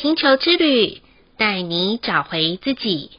星球之旅，带你找回自己。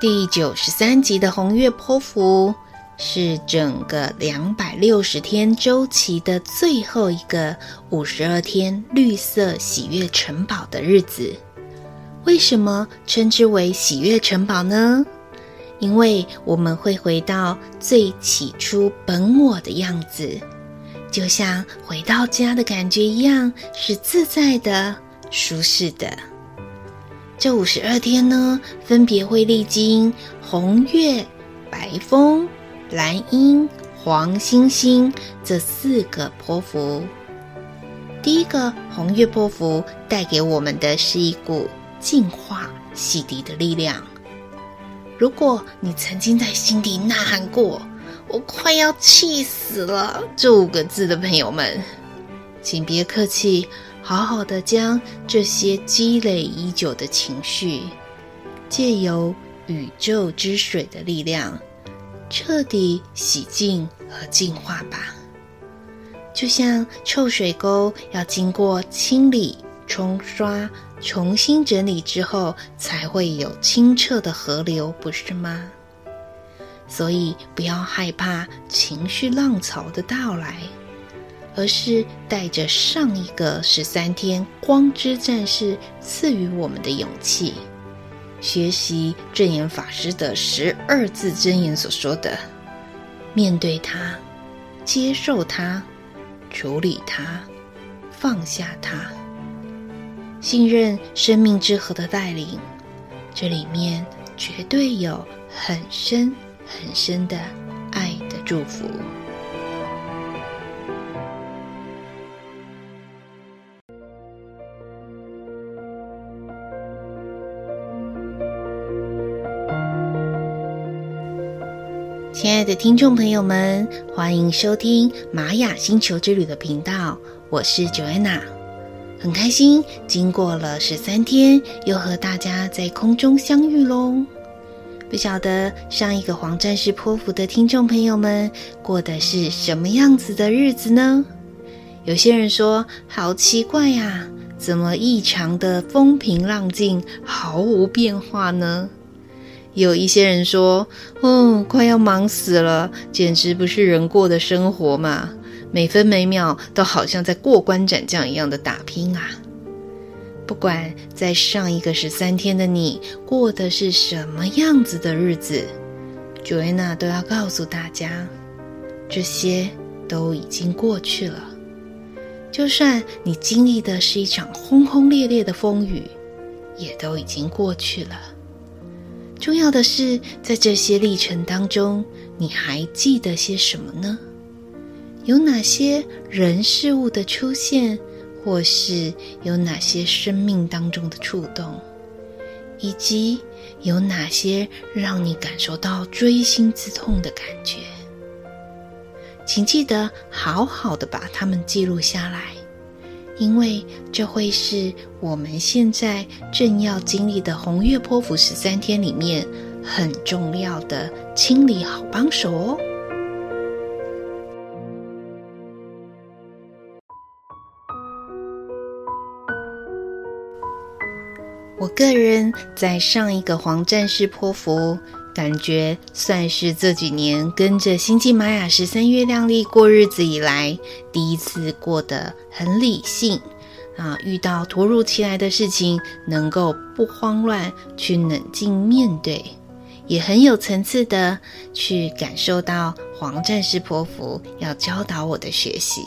第九十三集的红月泼妇是整个两百六十天周期的最后一个五十二天绿色喜悦城堡的日子。为什么称之为喜悦城堡呢？因为我们会回到最起初本我的样子，就像回到家的感觉一样，是自在的、舒适的。这五十二天呢，分别会历经红月、白风、蓝鹰、黄星星这四个波幅。第一个红月波幅带给我们的是一股净化、洗涤的力量。如果你曾经在心底呐喊过“我快要气死了”这五个字的朋友们，请别客气，好好的将这些积累已久的情绪，借由宇宙之水的力量，彻底洗净和净化吧。就像臭水沟要经过清理、冲刷。重新整理之后，才会有清澈的河流，不是吗？所以不要害怕情绪浪潮的到来，而是带着上一个十三天光之战士赐予我们的勇气，学习证严法师的十二字真言所说的：面对它，接受它，处理它，放下它。信任生命之河的带领，这里面绝对有很深很深的爱的祝福。亲爱的听众朋友们，欢迎收听玛雅星球之旅的频道，我是 Joanna。很开心，经过了十三天，又和大家在空中相遇喽。不晓得上一个黄战士泼妇的听众朋友们过的是什么样子的日子呢？有些人说好奇怪呀，怎么异常的风平浪静，毫无变化呢？有一些人说，哦，快要忙死了，简直不是人过的生活嘛。每分每秒都好像在过关斩将一样的打拼啊！不管在上一个十三天的你过的是什么样子的日子，Joanna 都要告诉大家，这些都已经过去了。就算你经历的是一场轰轰烈烈的风雨，也都已经过去了。重要的是，在这些历程当中，你还记得些什么呢？有哪些人事物的出现，或是有哪些生命当中的触动，以及有哪些让你感受到锥心之痛的感觉？请记得好好的把它们记录下来，因为这会是我们现在正要经历的红月波符十三天里面很重要的清理好帮手哦。我个人在上一个黄战士波符，感觉算是这几年跟着星际玛雅十三月亮历过日子以来，第一次过得很理性啊，遇到突如其来的事情，能够不慌乱去冷静面对，也很有层次的去感受到黄战士波符要教导我的学习。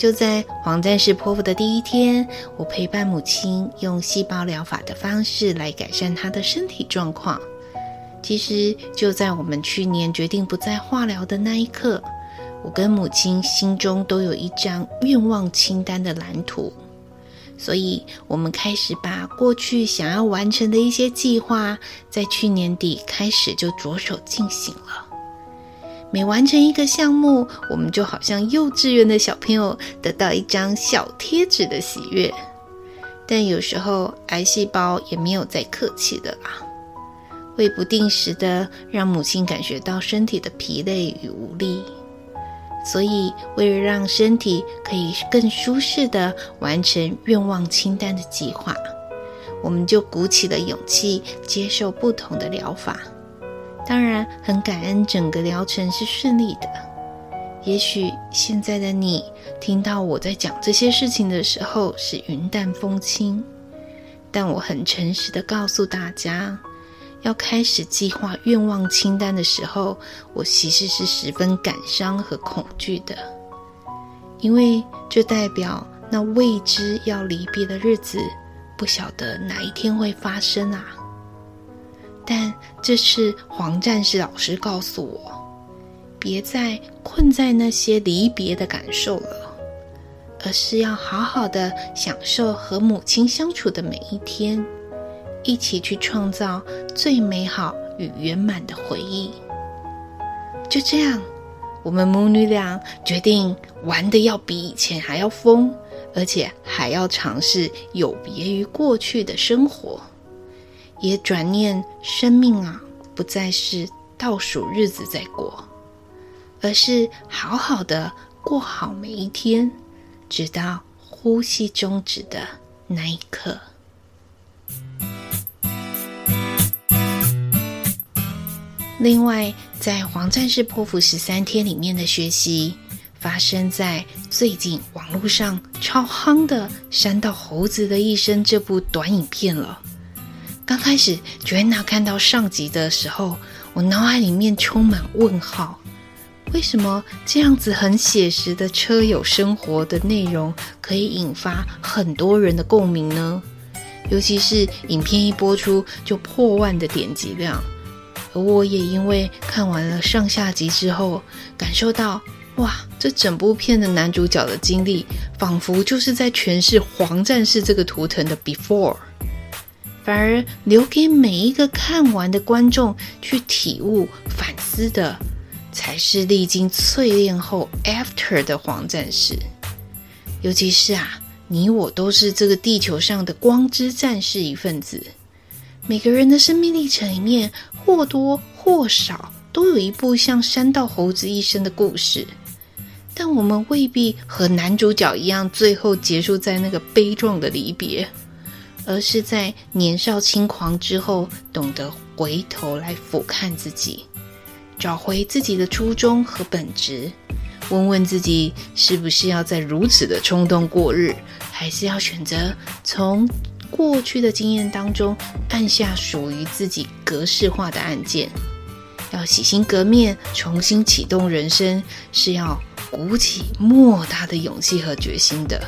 就在黄战士剖腹的第一天，我陪伴母亲用细胞疗法的方式来改善她的身体状况。其实就在我们去年决定不再化疗的那一刻，我跟母亲心中都有一张愿望清单的蓝图，所以我们开始把过去想要完成的一些计划，在去年底开始就着手进行了。每完成一个项目，我们就好像幼稚园的小朋友得到一张小贴纸的喜悦。但有时候癌细胞也没有再客气的啦。会不定时的让母亲感觉到身体的疲累与无力。所以，为了让身体可以更舒适的完成愿望清单的计划，我们就鼓起了勇气接受不同的疗法。当然，很感恩整个疗程是顺利的。也许现在的你听到我在讲这些事情的时候是云淡风轻，但我很诚实地告诉大家。要开始计划愿望清单的时候，我其实是十分感伤和恐惧的，因为这代表那未知要离别的日子，不晓得哪一天会发生啊。但这次黄战士老师告诉我，别再困在那些离别的感受了，而是要好好的享受和母亲相处的每一天。一起去创造最美好与圆满的回忆。就这样，我们母女俩决定玩的要比以前还要疯，而且还要尝试有别于过去的生活。也转念，生命啊，不再是倒数日子在过，而是好好的过好每一天，直到呼吸终止的那一刻。另外，在黄战士剖腹十三天里面的学习，发生在最近网络上超夯的《山道猴子的一生》这部短影片了。刚开始 Joanna 看到上集的时候，我脑海里面充满问号：为什么这样子很写实的车友生活的内容，可以引发很多人的共鸣呢？尤其是影片一播出就破万的点击量。而我也因为看完了上下集之后，感受到哇，这整部片的男主角的经历，仿佛就是在诠释黄战士这个图腾的 before，反而留给每一个看完的观众去体悟、反思的，才是历经淬炼后 after 的黄战士。尤其是啊，你我都是这个地球上的光之战士一份子。每个人的生命历程里面，或多或少都有一部像山道猴子一生的故事，但我们未必和男主角一样，最后结束在那个悲壮的离别，而是在年少轻狂之后，懂得回头来俯瞰自己，找回自己的初衷和本质，问问自己是不是要在如此的冲动过日，还是要选择从。过去的经验当中，按下属于自己格式化的按键，要洗心革面，重新启动人生，是要鼓起莫大的勇气和决心的。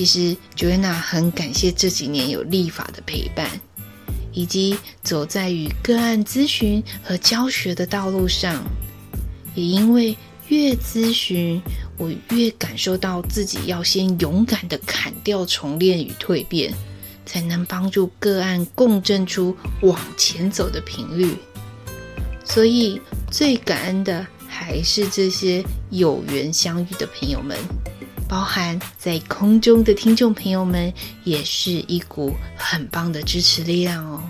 其实，Joanna 很感谢这几年有立法的陪伴，以及走在与个案咨询和教学的道路上，也因为。越咨询，我越感受到自己要先勇敢地砍掉重练与蜕变，才能帮助个案共振出往前走的频率。所以最感恩的还是这些有缘相遇的朋友们，包含在空中的听众朋友们，也是一股很棒的支持力量哦。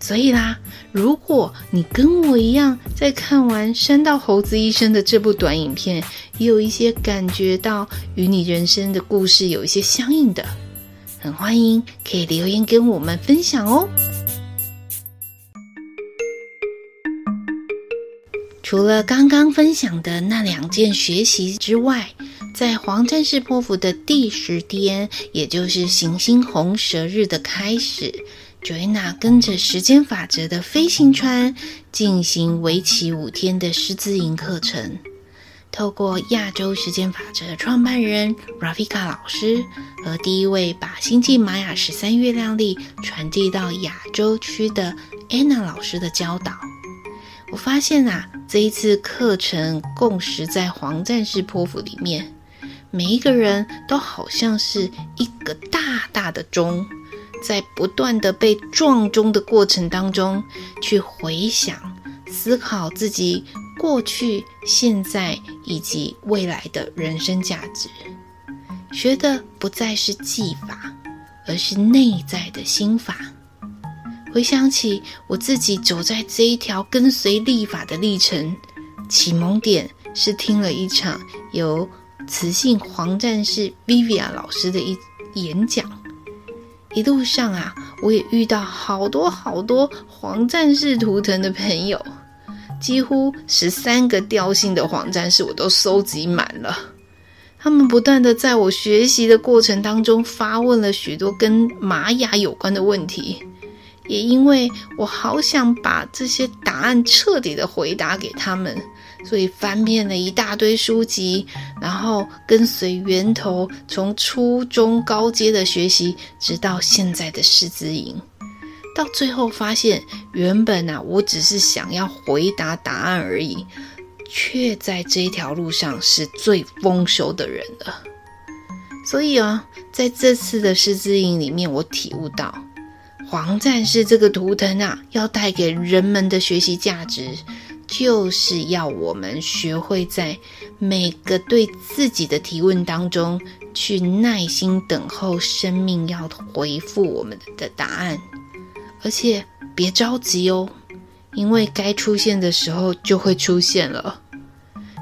所以啦，如果你跟我一样，在看完《山道猴子一生》的这部短影片，也有一些感觉到与你人生的故事有一些相应的，很欢迎可以留言跟我们分享哦。除了刚刚分享的那两件学习之外，在黄战士波符的第十天，也就是行星红蛇日的开始。Joanna 跟着时间法则的飞行船进行为期五天的师资营课程，透过亚洲时间法则创办人 Ravika 老师和第一位把星际玛雅十三月亮历传递到亚洲区的 Anna 老师的教导，我发现啊，这一次课程共识在黄战士波符里面，每一个人都好像是一个大大的钟。在不断的被撞钟的过程当中，去回想、思考自己过去、现在以及未来的人生价值，学的不再是技法，而是内在的心法。回想起我自己走在这一条跟随历法的历程，启蒙点是听了一场由雌性黄战士 Vivian 老师的一演讲。一路上啊，我也遇到好多好多黄战士图腾的朋友，几乎十三个调性的黄战士我都收集满了。他们不断的在我学习的过程当中发问了许多跟玛雅有关的问题，也因为我好想把这些答案彻底的回答给他们。所以翻遍了一大堆书籍，然后跟随源头，从初中高阶的学习，直到现在的师资营，到最后发现，原本啊，我只是想要回答答案而已，却在这条路上是最丰收的人了。所以啊，在这次的师资营里面，我体悟到，黄战士这个图腾啊，要带给人们的学习价值。就是要我们学会在每个对自己的提问当中，去耐心等候生命要回复我们的答案，而且别着急哦，因为该出现的时候就会出现了。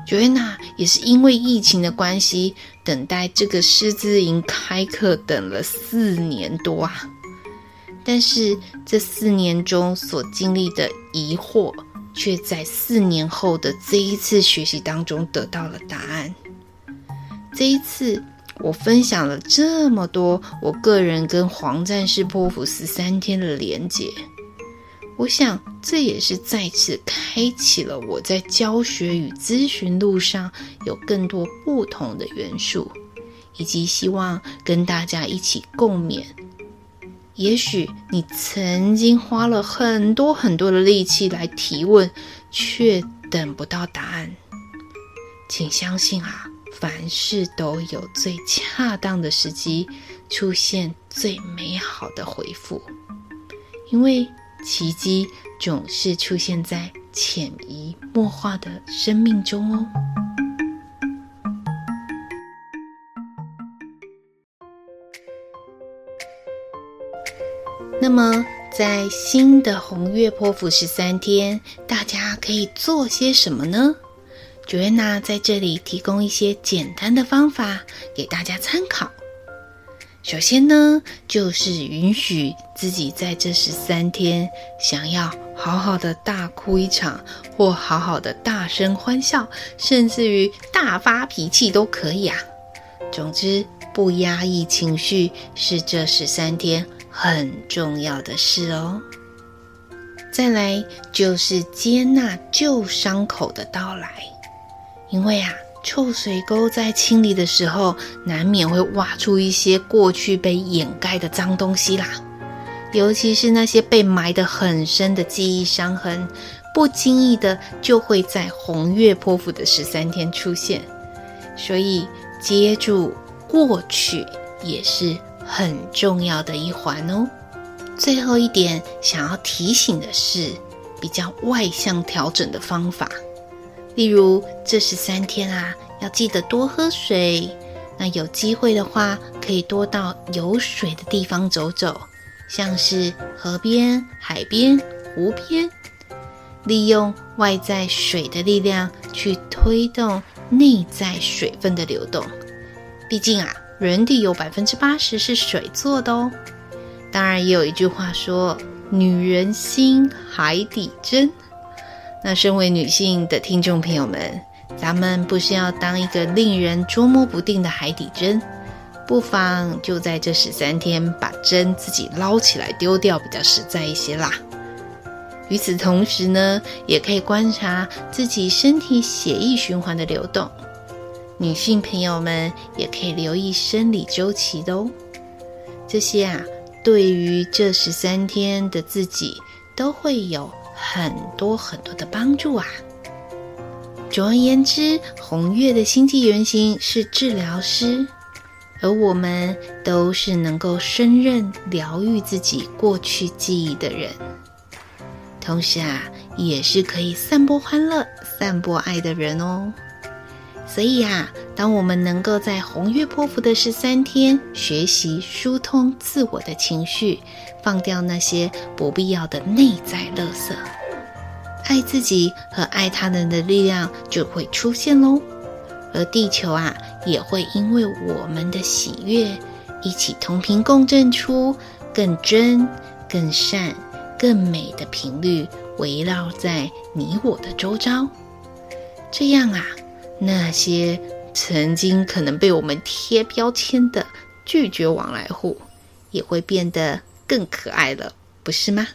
Joanna 也是因为疫情的关系，等待这个师资营开课等了四年多啊，但是这四年中所经历的疑惑。却在四年后的这一次学习当中得到了答案。这一次，我分享了这么多我个人跟黄战士波普十三天的连结，我想这也是再次开启了我在教学与咨询路上有更多不同的元素，以及希望跟大家一起共勉。也许你曾经花了很多很多的力气来提问，却等不到答案。请相信啊，凡事都有最恰当的时机，出现最美好的回复。因为奇迹总是出现在潜移默化的生命中哦。那么，在新的红月波符十三天，大家可以做些什么呢？Joanna 在这里提供一些简单的方法给大家参考。首先呢，就是允许自己在这十三天想要好好的大哭一场，或好好的大声欢笑，甚至于大发脾气都可以啊。总之，不压抑情绪是这十三天很重要的事哦。再来就是接纳旧伤口的到来，因为啊，臭水沟在清理的时候，难免会挖出一些过去被掩盖的脏东西啦，尤其是那些被埋得很深的记忆伤痕，不经意的就会在红月泼妇的十三天出现，所以接住过去也是。很重要的一环哦。最后一点想要提醒的是，比较外向调整的方法，例如这十三天啊，要记得多喝水。那有机会的话，可以多到有水的地方走走，像是河边、海边、湖边，利用外在水的力量去推动内在水分的流动。毕竟啊。人体有百分之八十是水做的哦，当然也有一句话说“女人心，海底针”。那身为女性的听众朋友们，咱们不是要当一个令人捉摸不定的海底针，不妨就在这十三天把针自己捞起来丢掉，比较实在一些啦。与此同时呢，也可以观察自己身体血液循环的流动。女性朋友们也可以留意生理周期的哦，这些啊，对于这十三天的自己都会有很多很多的帮助啊。总而言之，红月的星际原型是治疗师，而我们都是能够胜任疗愈自己过去记忆的人，同时啊，也是可以散播欢乐、散播爱的人哦。所以啊，当我们能够在红月波符的十三天学习疏通自我的情绪，放掉那些不必要的内在垃圾，爱自己和爱他人的力量就会出现喽。而地球啊，也会因为我们的喜悦，一起同频共振出更真、更善、更美的频率，围绕在你我的周遭。这样啊。那些曾经可能被我们贴标签的拒绝往来户，也会变得更可爱了，不是吗？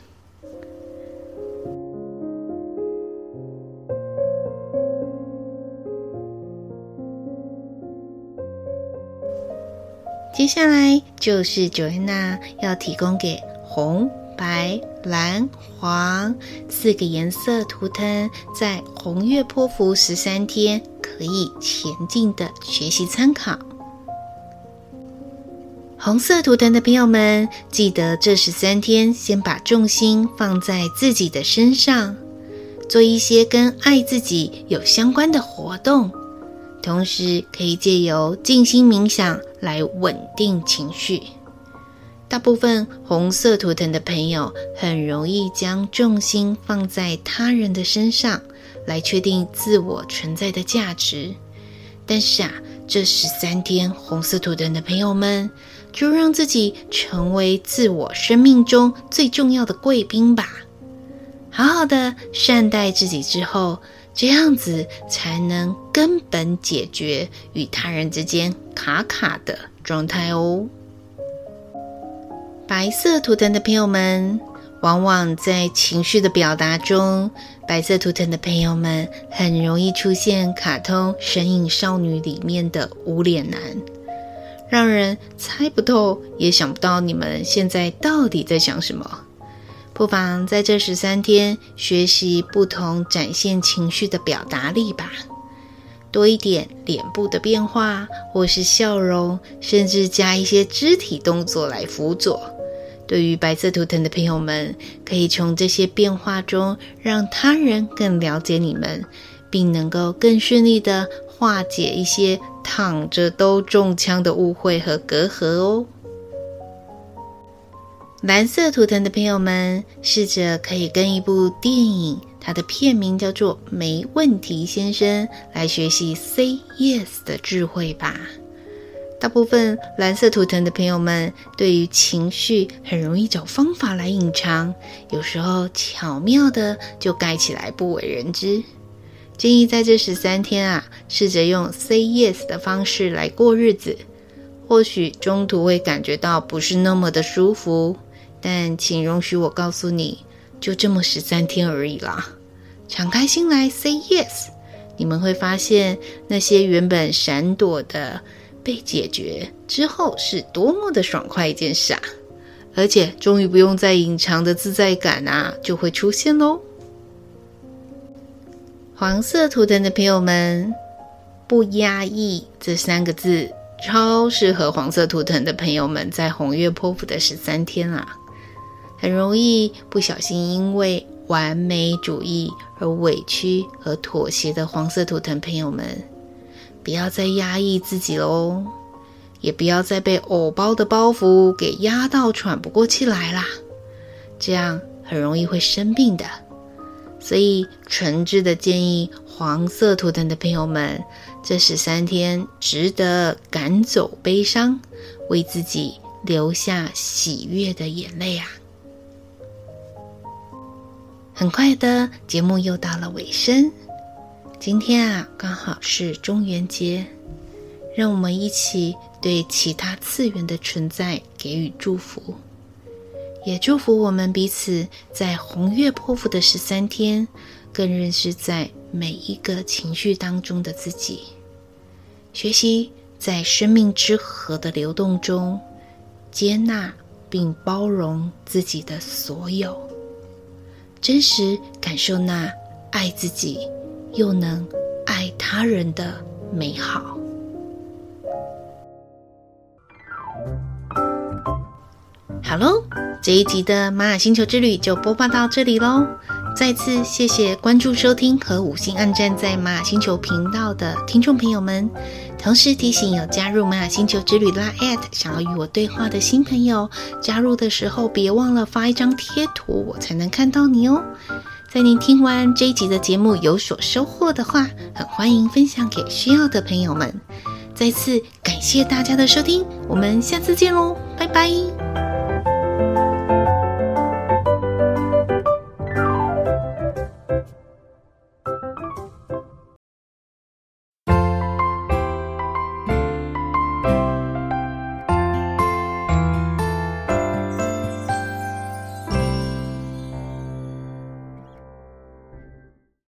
接下来就是 Joanna 要提供给红。白、蓝、黄四个颜色图腾，在红月波符十三天可以前进的学习参考。红色图腾的朋友们，记得这十三天先把重心放在自己的身上，做一些跟爱自己有相关的活动，同时可以借由静心冥想来稳定情绪。大部分红色图腾的朋友很容易将重心放在他人的身上，来确定自我存在的价值。但是啊，这十三天红色图腾的朋友们，就让自己成为自我生命中最重要的贵宾吧。好好的善待自己之后，这样子才能根本解决与他人之间卡卡的状态哦。白色图腾的朋友们，往往在情绪的表达中，白色图腾的朋友们很容易出现卡通《神隐少女》里面的无脸男，让人猜不透，也想不到你们现在到底在想什么。不妨在这十三天学习不同展现情绪的表达力吧。多一点脸部的变化，或是笑容，甚至加一些肢体动作来辅佐。对于白色图腾的朋友们，可以从这些变化中让他人更了解你们，并能够更顺利的化解一些躺着都中枪的误会和隔阂哦。蓝色图腾的朋友们，试着可以跟一部电影，它的片名叫做《没问题先生》，来学习 Say Yes 的智慧吧。大部分蓝色图腾的朋友们，对于情绪很容易找方法来隐藏，有时候巧妙的就盖起来不为人知。建议在这十三天啊，试着用 say yes 的方式来过日子。或许中途会感觉到不是那么的舒服，但请容许我告诉你，就这么十三天而已啦。敞开心来 say yes，你们会发现那些原本闪躲的。被解决之后是多么的爽快一件事啊！而且终于不用再隐藏的自在感啊，就会出现喽。黄色图腾的朋友们，不压抑这三个字超适合黄色图腾的朋友们在红月波符的十三天啊，很容易不小心因为完美主义而委屈和妥协的黄色图腾朋友们。不要再压抑自己喽，也不要再被偶包的包袱给压到喘不过气来啦，这样很容易会生病的。所以诚挚的建议黄色图腾的朋友们，这十三天值得赶走悲伤，为自己留下喜悦的眼泪啊！很快的，节目又到了尾声。今天啊，刚好是中元节，让我们一起对其他次元的存在给予祝福，也祝福我们彼此在红月波符的十三天，更认识在每一个情绪当中的自己，学习在生命之河的流动中，接纳并包容自己的所有，真实感受那爱自己。又能爱他人的美好。好喽，这一集的玛雅星球之旅就播报到这里喽。再次谢谢关注、收听和五星按赞在玛雅星球频道的听众朋友们。同时提醒有加入玛雅星球之旅拉 at 想要与我对话的新朋友，加入的时候别忘了发一张贴图，我才能看到你哦。在您听完这一集的节目有所收获的话，很欢迎分享给需要的朋友们。再次感谢大家的收听，我们下次见喽，拜拜。